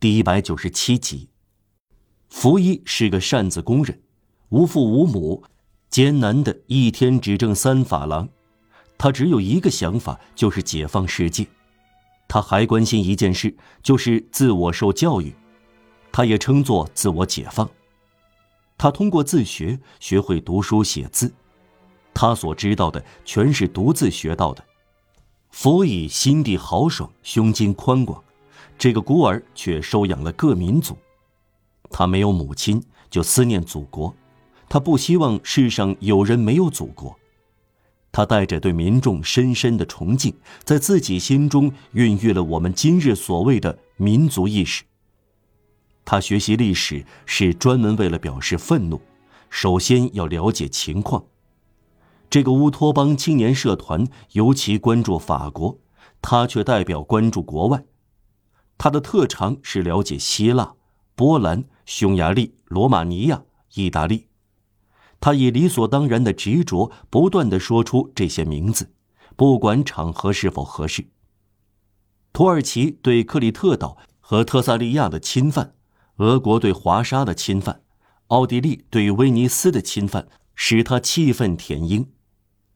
第一百九十七集。福一是个擅自工人，无父无母，艰难的一天只挣三法郎。他只有一个想法，就是解放世界。他还关心一件事，就是自我受教育。他也称作自我解放。他通过自学学会读书写字。他所知道的全是独自学到的。福以心地豪爽，胸襟宽广。这个孤儿却收养了各民族。他没有母亲，就思念祖国。他不希望世上有人没有祖国。他带着对民众深深的崇敬，在自己心中孕育了我们今日所谓的民族意识。他学习历史是专门为了表示愤怒，首先要了解情况。这个乌托邦青年社团尤其关注法国，他却代表关注国外。他的特长是了解希腊、波兰、匈牙利、罗马尼亚、意大利。他以理所当然的执着，不断的说出这些名字，不管场合是否合适。土耳其对克里特岛和特萨利亚的侵犯，俄国对华沙的侵犯，奥地利对威尼斯的侵犯，使他气愤填膺。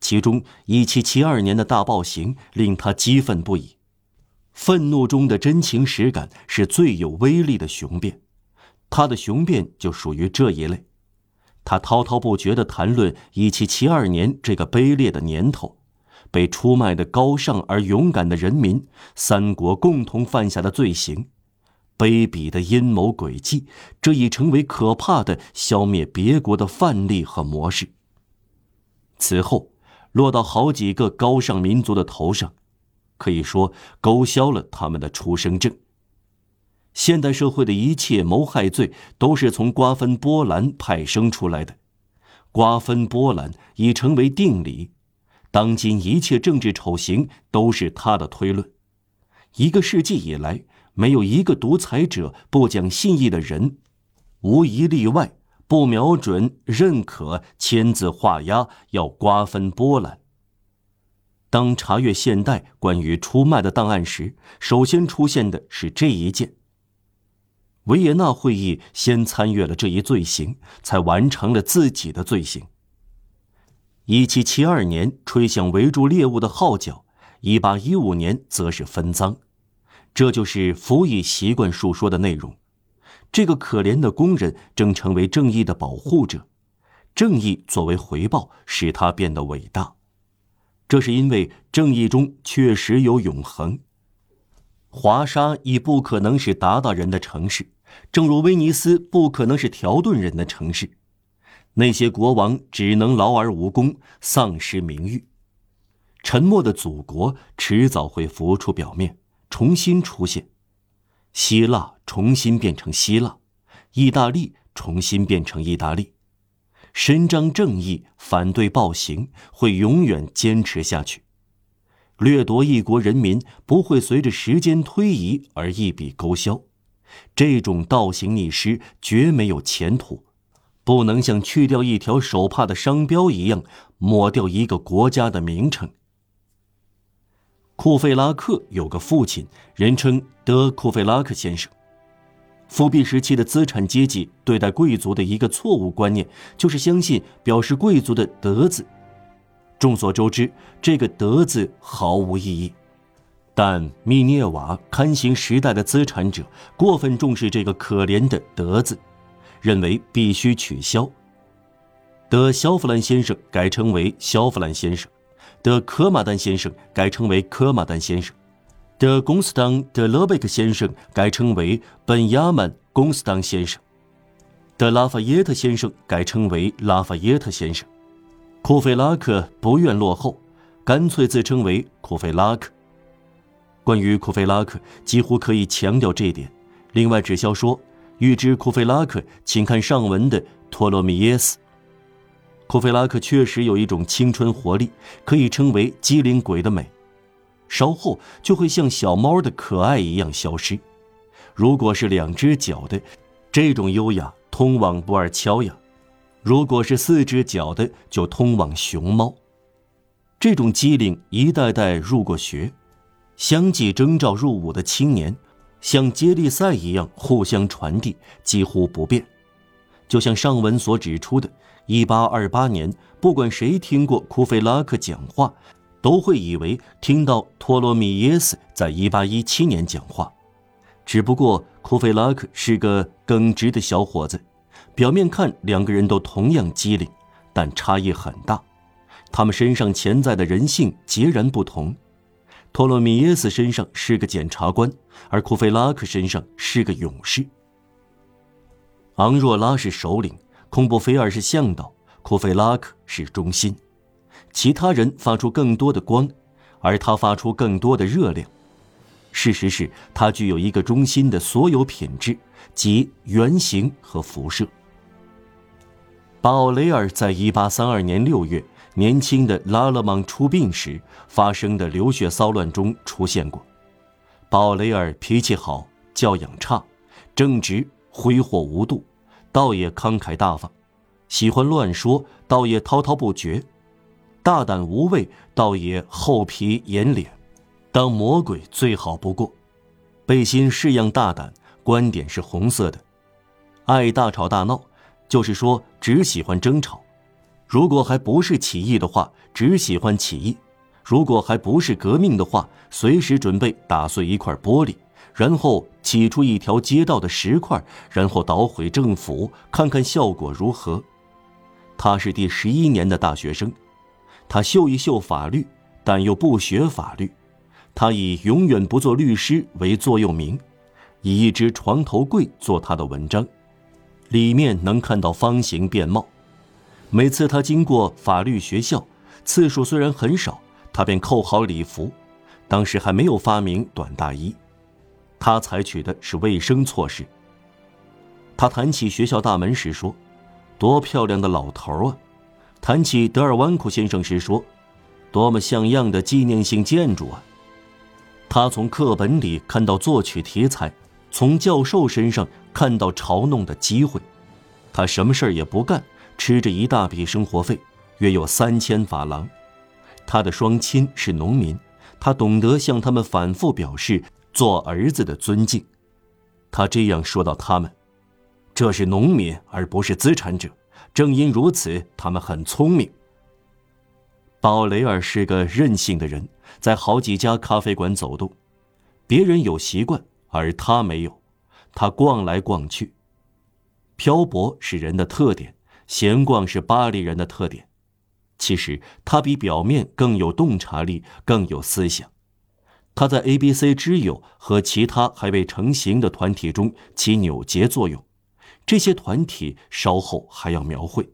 其中，1772年的大暴行令他激愤不已。愤怒中的真情实感是最有威力的雄辩，他的雄辩就属于这一类。他滔滔不绝地谈论1772年这个卑劣的年头，被出卖的高尚而勇敢的人民，三国共同犯下的罪行，卑鄙的阴谋诡计，这已成为可怕的消灭别国的范例和模式。此后，落到好几个高尚民族的头上，可以说勾销了他们的出生证。现代社会的一切谋害罪都是从瓜分波兰派生出来的，瓜分波兰已成为定理。当今一切政治丑行都是他的推论。一个世纪以来，没有一个独裁者不讲信义的人，无一例外不瞄准、认可、签字画押要瓜分波兰。当查阅现代关于出卖的档案时，首先出现的是这一件。维也纳会议先参阅了这一罪行，才完成了自己的罪行。一七七二年吹响围住猎物的号角，一八一五年则是分赃，这就是辅以习惯述说的内容。这个可怜的工人正成为正义的保护者，正义作为回报使他变得伟大。这是因为正义中确实有永恒。华沙已不可能是鞑靼人的城市，正如威尼斯不可能是条顿人的城市。那些国王只能劳而无功，丧失名誉。沉默的祖国迟早会浮出表面，重新出现。希腊重新变成希腊，意大利重新变成意大利。伸张正义，反对暴行，会永远坚持下去。掠夺一国人民不会随着时间推移而一笔勾销，这种倒行逆施绝没有前途，不能像去掉一条手帕的商标一样抹掉一个国家的名称。库费拉克有个父亲，人称德库费拉克先生。复辟时期的资产阶级对待贵族的一个错误观念，就是相信表示贵族的“德”字。众所周知，这个“德”字毫无意义，但密涅瓦刊行时代的资产者过分重视这个可怜的“德”字，认为必须取消。德肖弗兰先生改称为肖弗兰先生，德科马丹先生改称为科马丹先生，德公斯当德勒贝克先生改称为本亚曼公斯当先生，德拉法耶特先生改称为拉法耶特先生。库菲拉克不愿落后，干脆自称为库菲拉克。关于库菲拉克，几乎可以强调这一点。另外，只消说，欲知库菲拉克，请看上文的托洛米耶斯。库菲拉克确实有一种青春活力，可以称为机灵鬼的美，稍后就会像小猫的可爱一样消失。如果是两只脚的，这种优雅通往不二乔亚。如果是四只脚的，就通往熊猫。这种机灵一代代入过学，相继征召入伍的青年，像接力赛一样互相传递，几乎不变。就像上文所指出的，1828年，不管谁听过库菲拉克讲话，都会以为听到托洛米耶斯在1817年讲话。只不过库菲拉克是个耿直的小伙子，表面看两个人都同样机灵，但差异很大。他们身上潜在的人性截然不同。托洛米耶斯身上是个检察官，而库菲拉克身上是个勇士。昂若拉是首领，孔布菲尔是向导，库菲拉克是中心。其他人发出更多的光，而他发出更多的热量。事实是他具有一个中心的所有品质，即圆形和辐射。巴奥雷尔在1832年6月。年轻的拉勒芒出殡时发生的流血骚乱中出现过。鲍雷尔脾气好，教养差，正直，挥霍无度，倒也慷慨大方；喜欢乱说，倒也滔滔不绝；大胆无畏，倒也厚皮严脸。当魔鬼最好不过，背心式样大胆，观点是红色的，爱大吵大闹，就是说只喜欢争吵。如果还不是起义的话，只喜欢起义；如果还不是革命的话，随时准备打碎一块玻璃，然后起出一条街道的石块，然后捣毁政府，看看效果如何。他是第十一年的大学生，他秀一秀法律，但又不学法律。他以永远不做律师为座右铭，以一只床头柜做他的文章，里面能看到方形变貌。每次他经过法律学校，次数虽然很少，他便扣好礼服。当时还没有发明短大衣，他采取的是卫生措施。他谈起学校大门时说：“多漂亮的老头啊！”谈起德尔湾库先生时说：“多么像样的纪念性建筑啊！”他从课本里看到作曲题材，从教授身上看到嘲弄的机会。他什么事儿也不干。吃着一大笔生活费，约有三千法郎。他的双亲是农民，他懂得向他们反复表示做儿子的尊敬。他这样说到他们：“这是农民，而不是资产者。正因如此，他们很聪明。”鲍雷尔是个任性的人，在好几家咖啡馆走动。别人有习惯，而他没有。他逛来逛去。漂泊是人的特点。闲逛是巴黎人的特点，其实他比表面更有洞察力，更有思想。他在 A、B、C 之友和其他还未成型的团体中起扭结作用，这些团体稍后还要描绘。